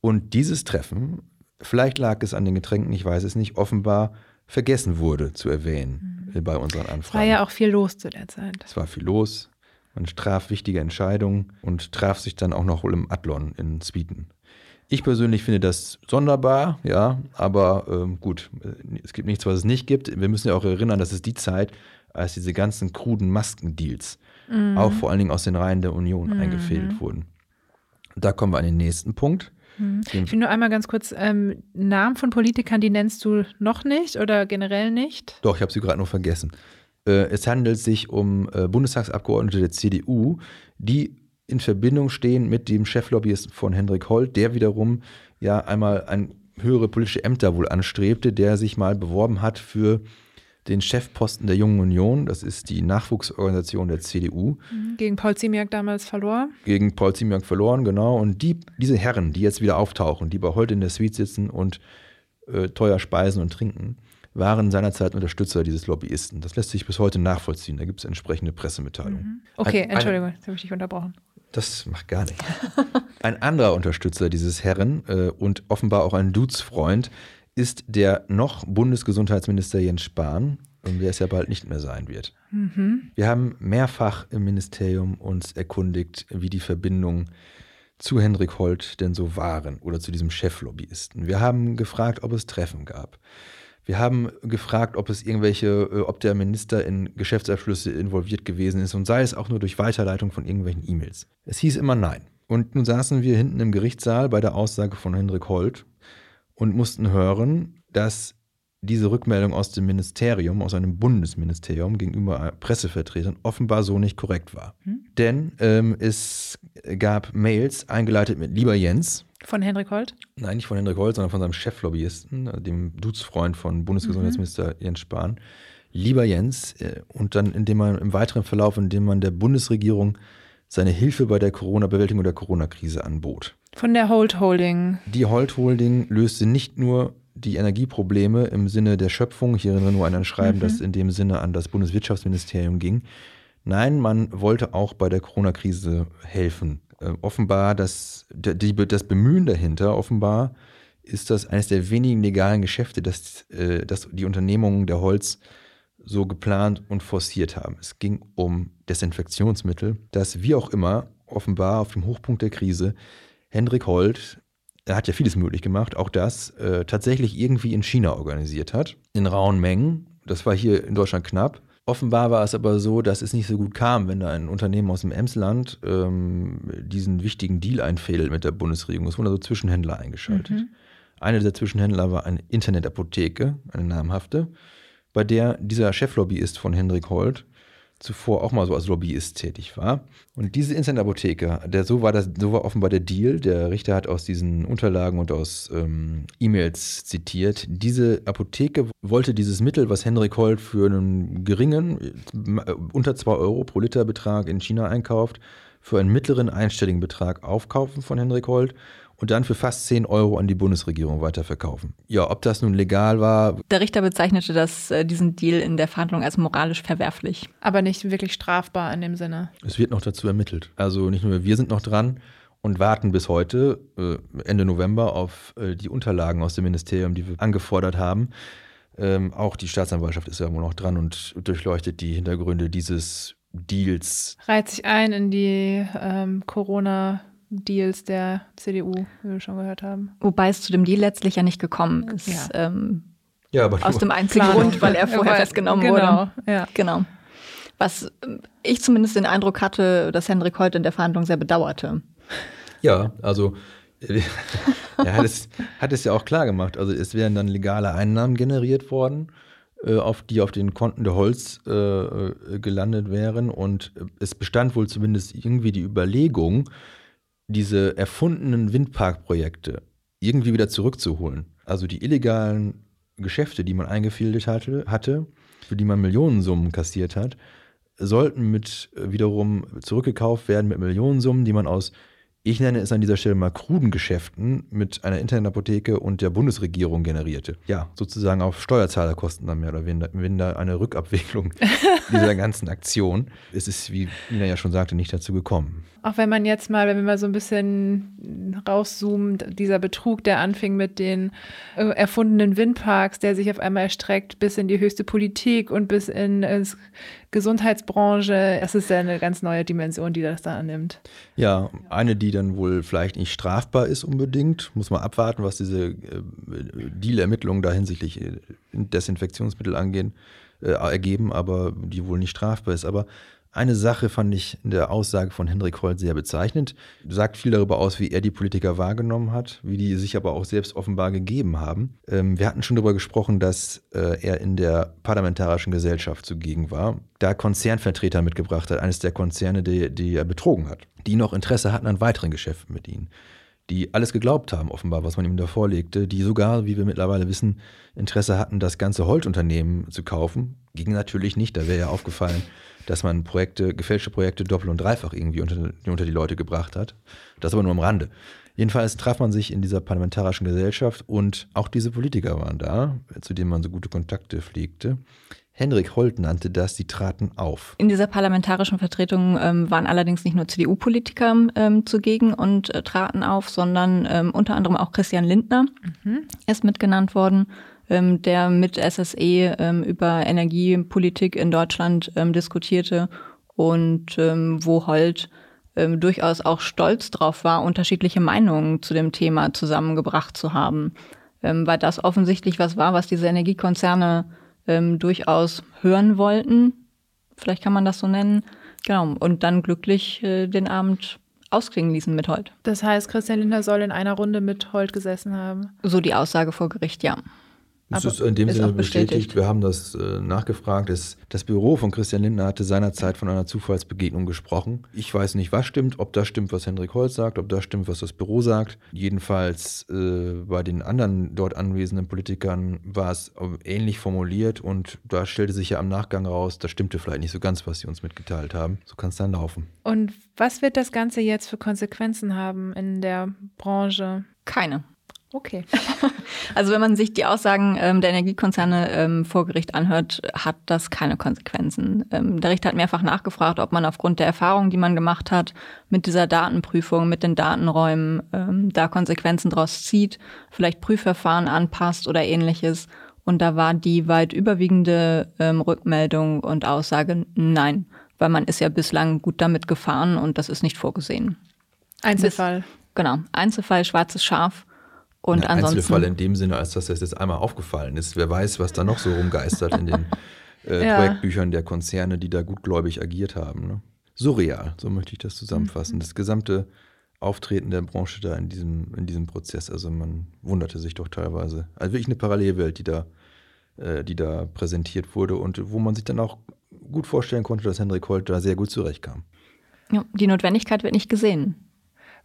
Und dieses Treffen, vielleicht lag es an den Getränken, ich weiß es nicht, offenbar vergessen wurde zu erwähnen. Mhm bei unseren Anfragen. Es war ja auch viel los zu der Zeit. Es war viel los. Man traf wichtige Entscheidungen und traf sich dann auch noch im Adlon in Sweden. Ich persönlich finde das sonderbar, ja, aber ähm, gut, es gibt nichts, was es nicht gibt. Wir müssen ja auch erinnern, dass es die Zeit, als diese ganzen kruden Maskendeals mhm. auch vor allen Dingen aus den Reihen der Union mhm. eingefädelt wurden. Da kommen wir an den nächsten Punkt. Mhm. Ich will nur einmal ganz kurz, ähm, Namen von Politikern, die nennst du noch nicht oder generell nicht? Doch, ich habe sie gerade nur vergessen. Äh, es handelt sich um äh, Bundestagsabgeordnete der CDU, die in Verbindung stehen mit dem Cheflobbyisten von Hendrik Holt, der wiederum ja einmal ein höhere politische Ämter wohl anstrebte, der sich mal beworben hat für den Chefposten der Jungen Union, das ist die Nachwuchsorganisation der CDU. Mhm. Gegen Paul Ziemiak damals verloren. Gegen Paul Ziemiak verloren, genau. Und die, diese Herren, die jetzt wieder auftauchen, die bei Holt in der Suite sitzen und äh, teuer speisen und trinken, waren seinerzeit Unterstützer dieses Lobbyisten. Das lässt sich bis heute nachvollziehen. Da gibt es entsprechende Pressemitteilungen. Mhm. Okay, ein, Entschuldigung, jetzt habe ich dich unterbrochen. Das macht gar nichts. Ein anderer Unterstützer dieses Herren äh, und offenbar auch ein Dudes-Freund ist der noch Bundesgesundheitsminister Jens Spahn, der es ja bald nicht mehr sein wird. Mhm. Wir haben mehrfach im Ministerium uns erkundigt, wie die Verbindungen zu Hendrik Holt denn so waren oder zu diesem Cheflobbyisten. Wir haben gefragt, ob es Treffen gab. Wir haben gefragt, ob es irgendwelche, äh, ob der Minister in Geschäftsabschlüsse involviert gewesen ist und sei es auch nur durch Weiterleitung von irgendwelchen E-Mails. Es hieß immer nein. Und nun saßen wir hinten im Gerichtssaal bei der Aussage von Hendrik Holt und mussten hören, dass diese Rückmeldung aus dem Ministerium, aus einem Bundesministerium gegenüber Pressevertretern offenbar so nicht korrekt war. Hm? Denn ähm, es gab Mails eingeleitet mit Lieber Jens. Von Hendrik Holt? Nein, nicht von Hendrik Holt, sondern von seinem Cheflobbyisten, äh, dem Dudesfreund von Bundesgesundheitsminister mhm. Jens Spahn. Lieber Jens, äh, und dann indem man im weiteren Verlauf, indem man der Bundesregierung seine Hilfe bei der Corona-Bewältigung der Corona-Krise anbot. Von der Holt Holding. Die Holt Holding löste nicht nur die Energieprobleme im Sinne der Schöpfung, hier nur ein Schreiben, mhm. das in dem Sinne an das Bundeswirtschaftsministerium ging. Nein, man wollte auch bei der Corona-Krise helfen. Äh, offenbar, das, die, das Bemühen dahinter, offenbar ist das eines der wenigen legalen Geschäfte, das, äh, das die Unternehmungen der Holz so geplant und forciert haben. Es ging um Desinfektionsmittel, das wie auch immer offenbar auf dem Hochpunkt der Krise Hendrik Holt, er hat ja vieles möglich gemacht, auch das äh, tatsächlich irgendwie in China organisiert hat, in rauen Mengen. Das war hier in Deutschland knapp. Offenbar war es aber so, dass es nicht so gut kam, wenn da ein Unternehmen aus dem Emsland ähm, diesen wichtigen Deal einfädelt mit der Bundesregierung. Es wurden also Zwischenhändler eingeschaltet. Mhm. Einer dieser Zwischenhändler war eine Internetapotheke, eine namhafte, bei der dieser Cheflobbyist von Hendrik Holt zuvor auch mal so als Lobbyist tätig war. Und diese Internetapotheke, der, so, war das, so war offenbar der Deal, der Richter hat aus diesen Unterlagen und aus ähm, E-Mails zitiert, diese Apotheke wollte dieses Mittel, was Henrik Holt für einen geringen, äh, unter 2 Euro pro Liter Betrag in China einkauft, für einen mittleren einstelligen Betrag aufkaufen von Henrik Holt und dann für fast 10 Euro an die Bundesregierung weiterverkaufen. Ja, ob das nun legal war. Der Richter bezeichnete das, äh, diesen Deal in der Verhandlung als moralisch verwerflich. Aber nicht wirklich strafbar in dem Sinne. Es wird noch dazu ermittelt. Also nicht nur wir sind noch dran und warten bis heute, äh, Ende November, auf äh, die Unterlagen aus dem Ministerium, die wir angefordert haben. Ähm, auch die Staatsanwaltschaft ist ja immer noch dran und durchleuchtet die Hintergründe dieses Deals. Reiht sich ein in die ähm, Corona- Deals der CDU, wie wir schon gehört haben. Wobei es zu dem Deal letztlich ja nicht gekommen ist. Ja. Ähm, ja, aber aus dem einzigen Grund, weil er vorher festgenommen genau, wurde. Ja. Genau. Was ich zumindest den Eindruck hatte, dass Hendrik heute in der Verhandlung sehr bedauerte. Ja, also [laughs] er hat es, hat es ja auch klar gemacht. Also es wären dann legale Einnahmen generiert worden, äh, auf die auf den Konten der Holz äh, äh gelandet wären. Und es bestand wohl zumindest irgendwie die Überlegung, diese erfundenen Windparkprojekte irgendwie wieder zurückzuholen. Also die illegalen Geschäfte, die man eingefädelt hatte, hatte, für die man Millionensummen kassiert hat, sollten mit äh, wiederum zurückgekauft werden mit Millionensummen, die man aus ich nenne es an dieser Stelle mal kruden Geschäften mit einer internen Apotheke und der Bundesregierung generierte. Ja, sozusagen auf Steuerzahlerkosten dann mehr oder weniger eine Rückabwicklung [laughs] dieser ganzen Aktion. Es ist, wie Nina ja schon sagte, nicht dazu gekommen. Auch wenn man jetzt mal, wenn wir mal so ein bisschen rauszoomen, dieser Betrug, der anfing mit den äh, erfundenen Windparks, der sich auf einmal erstreckt bis in die höchste Politik und bis in äh, Gesundheitsbranche. Das ist ja eine ganz neue Dimension, die das da annimmt. Ja, eine, die dann wohl vielleicht nicht strafbar ist unbedingt. Muss man abwarten, was diese äh, Deal-Ermittlungen da hinsichtlich äh, Desinfektionsmittel angehen, äh, ergeben, aber die wohl nicht strafbar ist. Aber eine Sache fand ich in der Aussage von Hendrik Holt sehr bezeichnend. Sagt viel darüber aus, wie er die Politiker wahrgenommen hat, wie die sich aber auch selbst offenbar gegeben haben. Ähm, wir hatten schon darüber gesprochen, dass äh, er in der parlamentarischen Gesellschaft zugegen war, da Konzernvertreter mitgebracht hat, eines der Konzerne, die, die er betrogen hat, die noch Interesse hatten an weiteren Geschäften mit ihnen. Die alles geglaubt haben, offenbar, was man ihm da vorlegte, die sogar, wie wir mittlerweile wissen, Interesse hatten, das ganze Holt-Unternehmen zu kaufen. Ging natürlich nicht, da wäre ja aufgefallen, dass man Projekte, gefälschte Projekte doppelt und dreifach irgendwie unter, unter die Leute gebracht hat. Das aber nur am Rande. Jedenfalls traf man sich in dieser parlamentarischen Gesellschaft und auch diese Politiker waren da, zu denen man so gute Kontakte pflegte. Henrik Holt nannte das, sie traten auf. In dieser parlamentarischen Vertretung ähm, waren allerdings nicht nur CDU-Politiker ähm, zugegen und äh, traten auf, sondern ähm, unter anderem auch Christian Lindner mhm. ist mitgenannt worden, ähm, der mit SSE ähm, über Energiepolitik in Deutschland ähm, diskutierte und wo Holt durchaus auch stolz drauf war, unterschiedliche Meinungen zu dem Thema zusammengebracht zu haben, weil das offensichtlich was war, was diese Energiekonzerne ähm, durchaus hören wollten. Vielleicht kann man das so nennen. Genau. Und dann glücklich äh, den Abend ausklingen ließen mit Holt. Das heißt, Christian Lindner soll in einer Runde mit Holt gesessen haben. So die Aussage vor Gericht, ja. Das ist in dem ist Sinne bestätigt. bestätigt. Wir haben das äh, nachgefragt. Es, das Büro von Christian Lindner hatte seinerzeit von einer Zufallsbegegnung gesprochen. Ich weiß nicht, was stimmt, ob das stimmt, was Hendrik Holz sagt, ob das stimmt, was das Büro sagt. Jedenfalls äh, bei den anderen dort anwesenden Politikern war es ähnlich formuliert und da stellte sich ja am Nachgang raus, das stimmte vielleicht nicht so ganz, was sie uns mitgeteilt haben. So kann es dann laufen. Und was wird das Ganze jetzt für Konsequenzen haben in der Branche? Keine. Okay. [laughs] Also wenn man sich die Aussagen ähm, der Energiekonzerne ähm, vor Gericht anhört, hat das keine Konsequenzen. Ähm, der Richter hat mehrfach nachgefragt, ob man aufgrund der Erfahrungen, die man gemacht hat, mit dieser Datenprüfung, mit den Datenräumen, ähm, da Konsequenzen draus zieht, vielleicht Prüfverfahren anpasst oder ähnliches. Und da war die weit überwiegende ähm, Rückmeldung und Aussage nein, weil man ist ja bislang gut damit gefahren und das ist nicht vorgesehen. Einzelfall. Bis, genau, Einzelfall, schwarzes Schaf. Und ja, ansonsten. Einzelfall in dem Sinne, als dass das jetzt einmal aufgefallen ist. Wer weiß, was da noch so rumgeistert in den [laughs] äh, ja. Projektbüchern der Konzerne, die da gutgläubig agiert haben. Ne? Surreal, so möchte ich das zusammenfassen. Mhm. Das gesamte Auftreten der Branche da in diesem, in diesem Prozess. Also man wunderte sich doch teilweise. Also wirklich eine Parallelwelt, die da, äh, die da präsentiert wurde und wo man sich dann auch gut vorstellen konnte, dass Hendrik Holt da sehr gut zurechtkam. Ja, die Notwendigkeit wird nicht gesehen.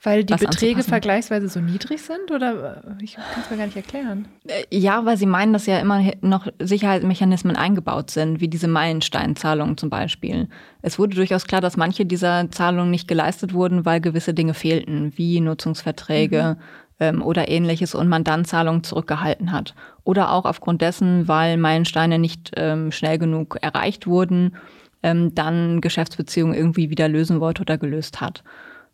Weil die Beträge vergleichsweise so niedrig sind oder äh, ich kann es mir gar nicht erklären. Äh, ja, weil sie meinen, dass ja immer noch Sicherheitsmechanismen eingebaut sind, wie diese Meilensteinzahlungen zum Beispiel. Es wurde durchaus klar, dass manche dieser Zahlungen nicht geleistet wurden, weil gewisse Dinge fehlten, wie Nutzungsverträge mhm. ähm, oder ähnliches und man dann Zahlungen zurückgehalten hat. Oder auch aufgrund dessen, weil Meilensteine nicht ähm, schnell genug erreicht wurden, ähm, dann Geschäftsbeziehungen irgendwie wieder lösen wollte oder gelöst hat.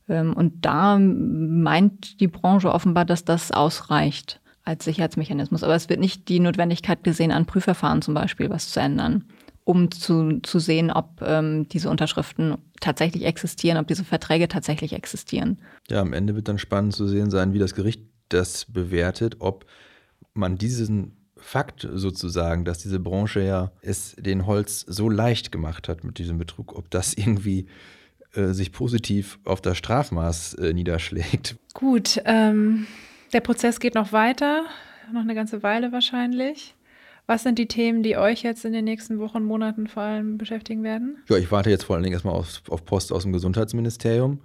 Ähm, und da meint die Branche offenbar, dass das ausreicht als Sicherheitsmechanismus. Aber es wird nicht die Notwendigkeit gesehen, an Prüfverfahren zum Beispiel was zu ändern, um zu, zu sehen, ob ähm, diese Unterschriften tatsächlich existieren, ob diese Verträge tatsächlich existieren. Ja, am Ende wird dann spannend zu sehen sein, wie das Gericht das bewertet, ob man diesen Fakt sozusagen, dass diese Branche ja es den Holz so leicht gemacht hat mit diesem Betrug, ob das [laughs] irgendwie äh, sich positiv auf das Strafmaß äh, niederschlägt. Gut, ähm, der Prozess geht noch weiter, noch eine ganze Weile wahrscheinlich. Was sind die Themen, die euch jetzt in den nächsten Wochen, Monaten vor allem beschäftigen werden? Ja, ich warte jetzt vor allen Dingen erstmal auf, auf Post aus dem Gesundheitsministerium.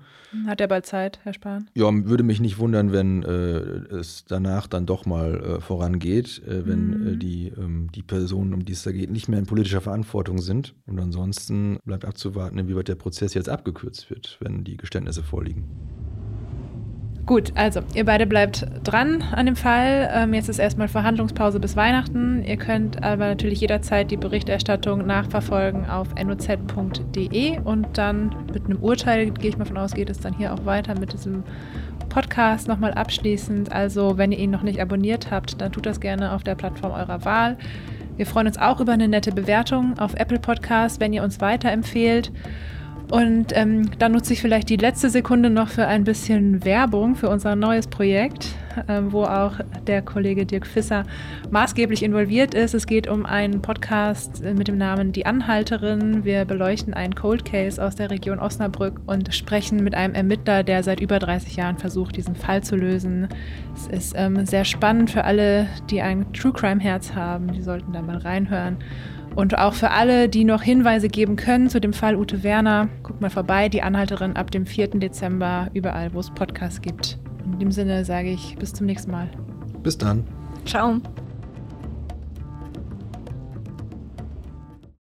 Hat er bald Zeit, Herr Spahn? Ja, würde mich nicht wundern, wenn äh, es danach dann doch mal äh, vorangeht, äh, wenn äh, mhm. die, ähm, die Personen, um die es da geht, nicht mehr in politischer Verantwortung sind. Und ansonsten bleibt abzuwarten, inwieweit der Prozess jetzt abgekürzt wird, wenn die Geständnisse vorliegen. Gut, also ihr beide bleibt dran an dem Fall. Ähm, jetzt ist erstmal Verhandlungspause bis Weihnachten. Ihr könnt aber natürlich jederzeit die Berichterstattung nachverfolgen auf noz.de und dann mit einem Urteil, gehe ich mal von aus, geht es dann hier auch weiter mit diesem Podcast nochmal abschließend. Also wenn ihr ihn noch nicht abonniert habt, dann tut das gerne auf der Plattform eurer Wahl. Wir freuen uns auch über eine nette Bewertung auf Apple Podcast, wenn ihr uns weiterempfehlt. Und ähm, dann nutze ich vielleicht die letzte Sekunde noch für ein bisschen Werbung für unser neues Projekt, äh, wo auch der Kollege Dirk Fisser maßgeblich involviert ist. Es geht um einen Podcast mit dem Namen Die Anhalterin. Wir beleuchten einen Cold Case aus der Region Osnabrück und sprechen mit einem Ermittler, der seit über 30 Jahren versucht, diesen Fall zu lösen. Es ist ähm, sehr spannend für alle, die ein True Crime Herz haben. Die sollten da mal reinhören. Und auch für alle, die noch Hinweise geben können zu dem Fall Ute Werner, guckt mal vorbei, die Anhalterin ab dem 4. Dezember überall, wo es Podcasts gibt. In dem Sinne sage ich bis zum nächsten Mal. Bis dann. Ciao.